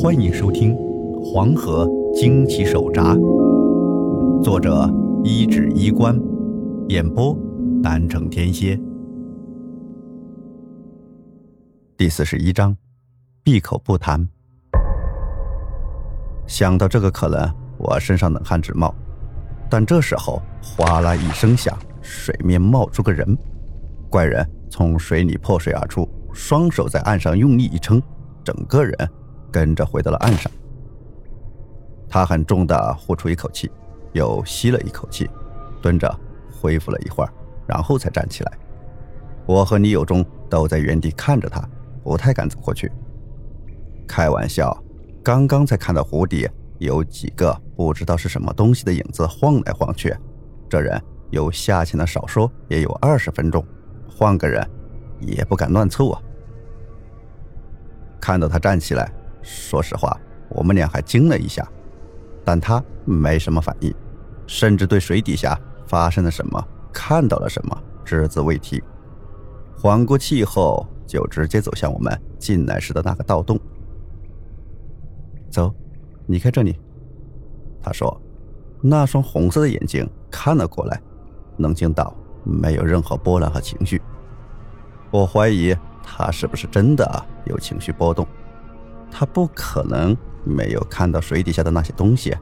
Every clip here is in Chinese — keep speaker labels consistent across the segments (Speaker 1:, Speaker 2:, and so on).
Speaker 1: 欢迎收听《黄河惊奇手札》，作者一指衣冠，演播南城天蝎。第四十一章，闭口不谈。想到这个可能，我身上冷汗直冒。但这时候，哗啦一声响，水面冒出个人，怪人从水里破水而出，双手在岸上用力一撑，整个人跟着回到了岸上。他很重的呼出一口气，又吸了一口气，蹲着恢复了一会儿，然后才站起来。我和李有忠都在原地看着他，不太敢走过去。开玩笑，刚刚才看到湖底。有几个不知道是什么东西的影子晃来晃去，这人有下潜的少说也有二十分钟，换个人也不敢乱凑啊。看到他站起来，说实话，我们俩还惊了一下，但他没什么反应，甚至对水底下发生了什么、看到了什么只字未提。缓过气后，就直接走向我们进来时的那个盗洞，走。离开这里，他说：“那双红色的眼睛看了过来，冷静到没有任何波澜和情绪。我怀疑他是不是真的有情绪波动？他不可能没有看到水底下的那些东西，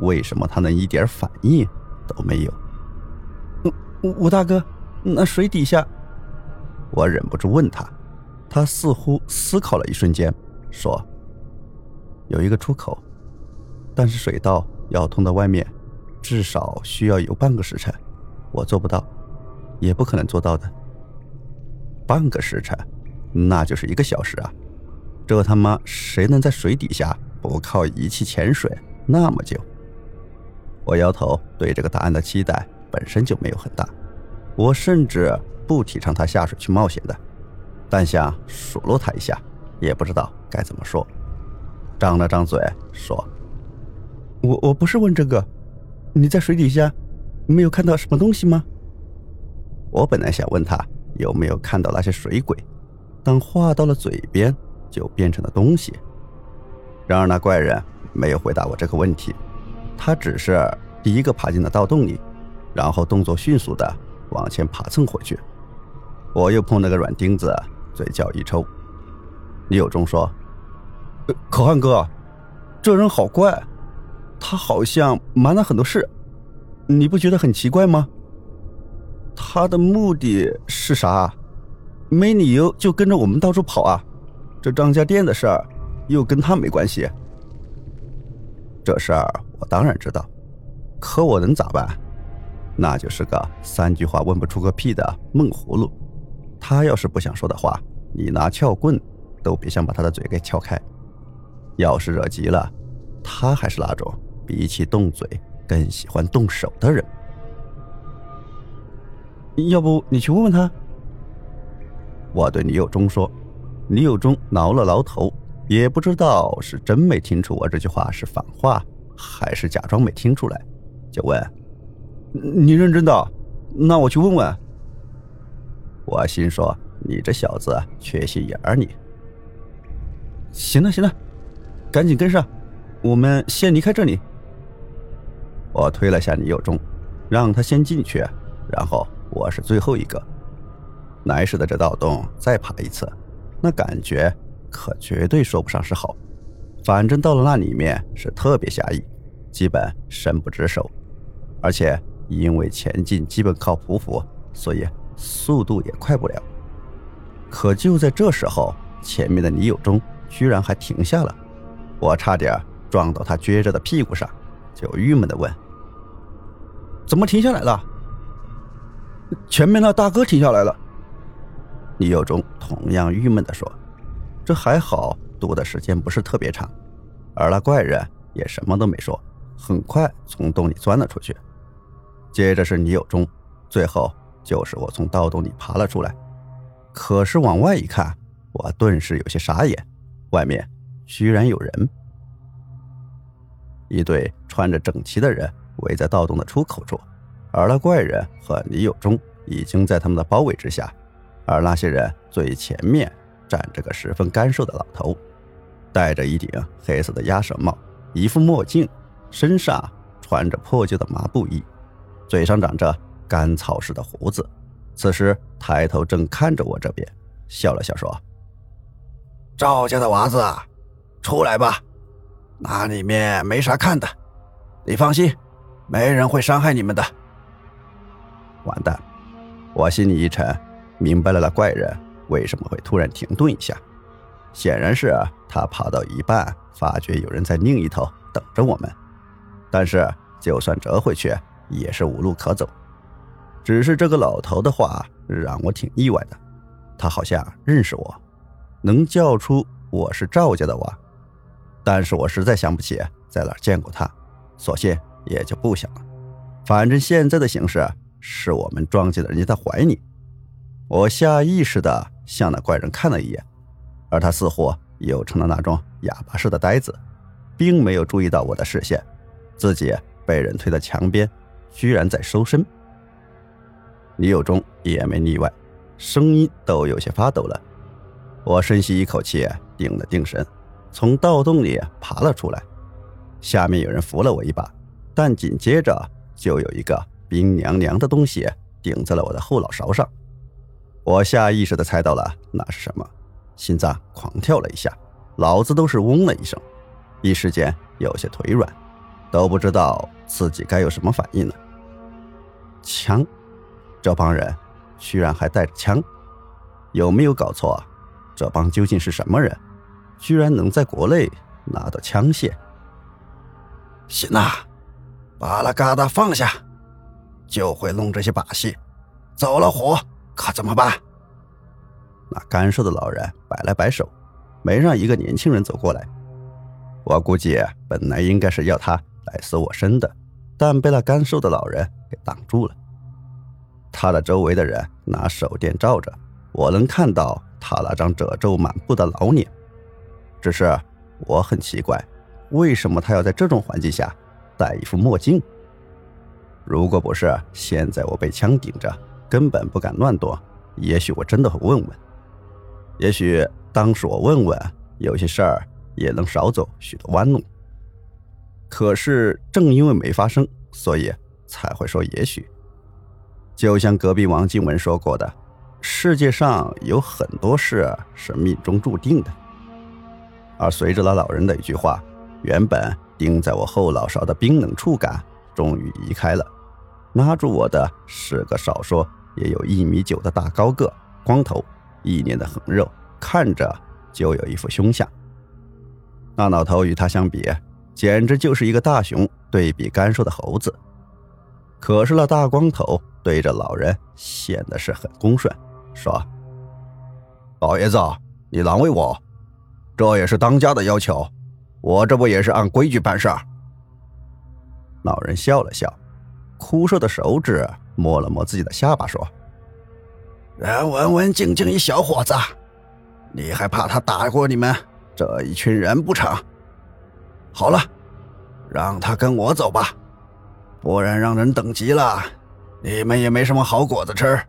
Speaker 1: 为什么他能一点反应都没有？”
Speaker 2: 五五大哥，那水底下……
Speaker 1: 我忍不住问他，他似乎思考了一瞬间，说：“有一个出口。”但是水道要通到外面，至少需要有半个时辰，我做不到，也不可能做到的。半个时辰，那就是一个小时啊！这他妈谁能在水底下不靠仪器潜水那么久？我摇头，对这个答案的期待本身就没有很大，我甚至不提倡他下水去冒险的，但想数落他一下，也不知道该怎么说，张了张嘴说。
Speaker 2: 我我不是问这个，你在水底下没有看到什么东西吗？
Speaker 1: 我本来想问他有没有看到那些水鬼，但话到了嘴边就变成了东西。然而那怪人没有回答我这个问题，他只是第一个爬进了盗洞里，然后动作迅速的往前爬蹭回去。我又碰了个软钉子，嘴角一抽。李有忠说：“
Speaker 2: 可汗哥，这人好怪。”他好像瞒了很多事，你不觉得很奇怪吗？他的目的是啥？没理由就跟着我们到处跑啊！这张家店的事儿又跟他没关系。
Speaker 1: 这事儿我当然知道，可我能咋办？那就是个三句话问不出个屁的闷葫芦。他要是不想说的话，你拿撬棍都别想把他的嘴给撬开。要是惹急了，他还是那种。比起动嘴，更喜欢动手的人。
Speaker 2: 要不你去问问他？
Speaker 1: 我对李有忠说。李有忠挠了挠头，也不知道是真没听出我这句话是反话，还是假装没听出来，就问：“
Speaker 2: 你认真的？那我去问问。”
Speaker 1: 我心说：“你这小子缺心眼儿，你。”
Speaker 2: 行了行了，赶紧跟上，我们先离开这里。
Speaker 1: 我推了下李有忠，让他先进去，然后我是最后一个。来时的这盗洞再爬一次，那感觉可绝对说不上是好。反正到了那里面是特别狭义，基本伸不直手，而且因为前进基本靠匍匐，所以速度也快不了。可就在这时候，前面的李有忠居然还停下了，我差点撞到他撅着的屁股上，就郁闷的问。
Speaker 2: 怎么停下来了？前面那大哥停下来了。
Speaker 1: 李有忠同样郁闷的说：“这还好，堵的时间不是特别长。”而那怪人也什么都没说，很快从洞里钻了出去。接着是李有忠，最后就是我从盗洞里爬了出来。可是往外一看，我顿时有些傻眼，外面居然有人，一队穿着整齐的人。围在盗洞的出口处，而那怪人和李有忠已经在他们的包围之下，而那些人最前面站着个十分干瘦的老头，戴着一顶黑色的鸭舌帽，一副墨镜，身上穿着破旧的麻布衣，嘴上长着干草似的胡子。此时抬头正看着我这边，笑了笑说：“
Speaker 2: 赵家的娃子，出来吧，那里面没啥看的，你放心，没人会伤害你们的。”
Speaker 1: 完蛋！我心里一沉，明白了那怪人为什么会突然停顿一下。显然是他爬到一半，发觉有人在另一头等着我们。但是就算折回去，也是无路可走。只是这个老头的话让我挺意外的，他好像认识我，能叫出我是赵家的娃。但是我实在想不起在哪见过他，索性也就不想了。反正现在的形势。是我们撞进了人家的怀里，我下意识的向那怪人看了一眼，而他似乎又成了那种哑巴似的呆子，并没有注意到我的视线，自己被人推到墙边，居然在收身。李有忠也没例外，声音都有些发抖了。我深吸一口气，定了定神，从盗洞里爬了出来，下面有人扶了我一把，但紧接着就有一个。冰凉凉的东西顶在了我的后脑勺上，我下意识的猜到了那是什么，心脏狂跳了一下，脑子都是嗡了一声，一时间有些腿软，都不知道自己该有什么反应了。枪，这帮人居然还带着枪，有没有搞错？这帮究竟是什么人？居然能在国内拿到枪械？
Speaker 2: 行啊，把那嘎达放下。就会弄这些把戏，走了火可怎么办？
Speaker 1: 那干瘦的老人摆了摆手，没让一个年轻人走过来。我估计本来应该是要他来搜我身的，但被那干瘦的老人给挡住了。他的周围的人拿手电照着，我能看到他那张褶皱满布的老脸。只是我很奇怪，为什么他要在这种环境下戴一副墨镜？如果不是现在我被枪顶着，根本不敢乱躲，也许我真的会问问。也许当时我问问，有些事儿也能少走许多弯路。可是正因为没发生，所以才会说也许。就像隔壁王静文说过的，世界上有很多事是命中注定的。而随着那老人的一句话，原本钉在我后脑勺的冰冷触感。终于移开了，拉住我的是个少说也有一米九的大高个，光头，一脸的横肉，看着就有一副凶相。那老头与他相比，简直就是一个大熊对比干瘦的猴子。可是那大光头对着老人显得是很恭顺，说：“
Speaker 2: 老爷子，你难为我，这也是当家的要求，我这不也是按规矩办事。”
Speaker 1: 老人笑了笑，枯瘦的手指摸了摸自己的下巴，说：“
Speaker 2: 人文文静静一小伙子，你还怕他打过你们这一群人不成？好了，让他跟我走吧，不然让人等急了，你们也没什么好果子吃。”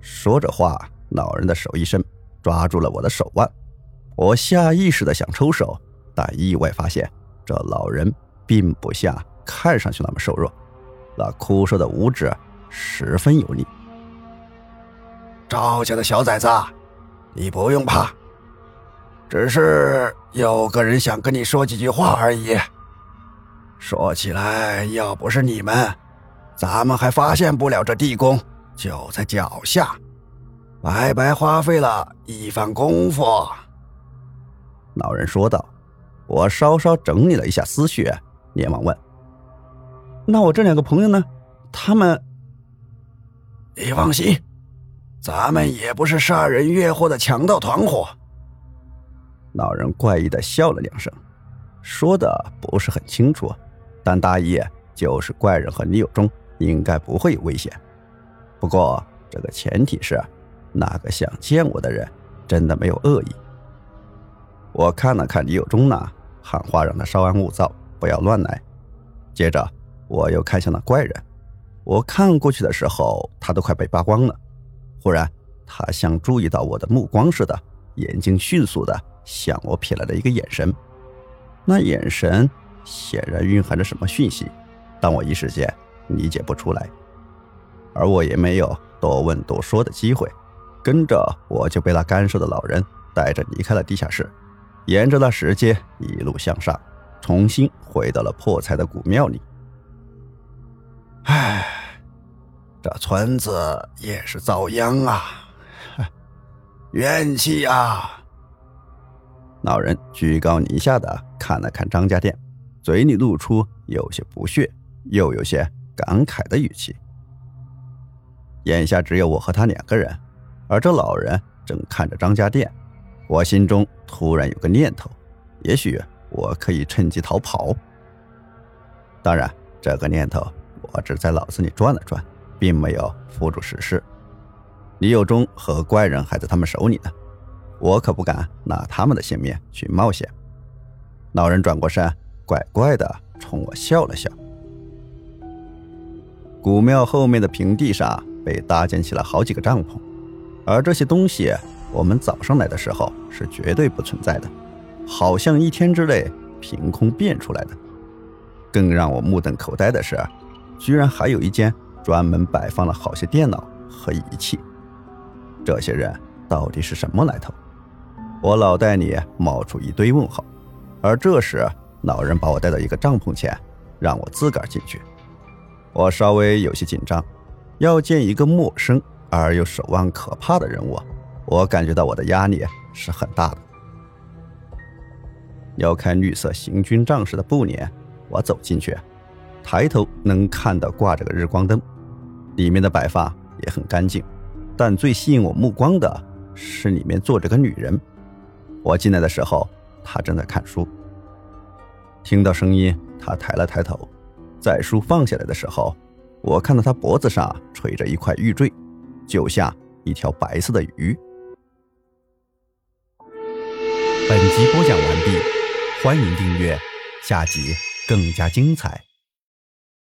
Speaker 1: 说着话，老人的手一伸，抓住了我的手腕。我下意识的想抽手，但意外发现这老人。并不像看上去那么瘦弱，那枯瘦的五指十分有力。
Speaker 2: 赵家的小崽子，你不用怕，只是有个人想跟你说几句话而已。说起来，要不是你们，咱们还发现不了这地宫就在脚下，白白花费了一番功夫。
Speaker 1: 老人说道。我稍稍整理了一下思绪。连忙问：“
Speaker 2: 那我这两个朋友呢？他们……你放心，咱们也不是杀人越货的强盗团伙。”
Speaker 1: 老人怪异的笑了两声，说的不是很清楚，但大意就是怪人和李有忠应该不会有危险。不过这个前提是，那个想见我的人真的没有恶意。我看了看李有忠呢，喊话让他稍安勿躁。不要乱来。接着，我又看向那怪人。我看过去的时候，他都快被扒光了。忽然，他像注意到我的目光似的，眼睛迅速的向我瞥来了一个眼神，那眼神显然蕴含着什么讯息，但我一时间理解不出来。而我也没有多问多说的机会，跟着我就被那干瘦的老人带着离开了地下室，沿着那石阶一路向上，重新回到了破财的古庙里。唉，这村子也是遭殃啊，怨气啊！老人居高临下的看了看张家店，嘴里露出有些不屑，又有些感慨的语气。眼下只有我和他两个人，而这老人正看着张家店。我心中突然有个念头，也许我可以趁机逃跑。当然，这个念头我只在脑子里转了转，并没有付诸实施。李有忠和怪人还在他们手里呢，我可不敢拿他们的性命去冒险。老人转过身，怪怪的冲我笑了笑。古庙后面的平地上。被搭建起了好几个帐篷，而这些东西，我们早上来的时候是绝对不存在的，好像一天之内凭空变出来的。更让我目瞪口呆的是，居然还有一间专门摆放了好些电脑和仪器。这些人到底是什么来头？我脑袋里冒出一堆问号。而这时，老人把我带到一个帐篷前，让我自个儿进去。我稍微有些紧张。要见一个陌生而又手腕可怕的人物，我感觉到我的压力是很大的。要开绿色行军仗势的布帘，我走进去，抬头能看到挂着个日光灯，里面的摆发也很干净。但最吸引我目光的是里面坐着个女人。我进来的时候，她正在看书。听到声音，她抬了抬头，在书放下来的时候。我看到他脖子上垂着一块玉坠，就像一条白色的鱼。
Speaker 2: 本集播讲完毕，欢迎订阅，下集更加精彩。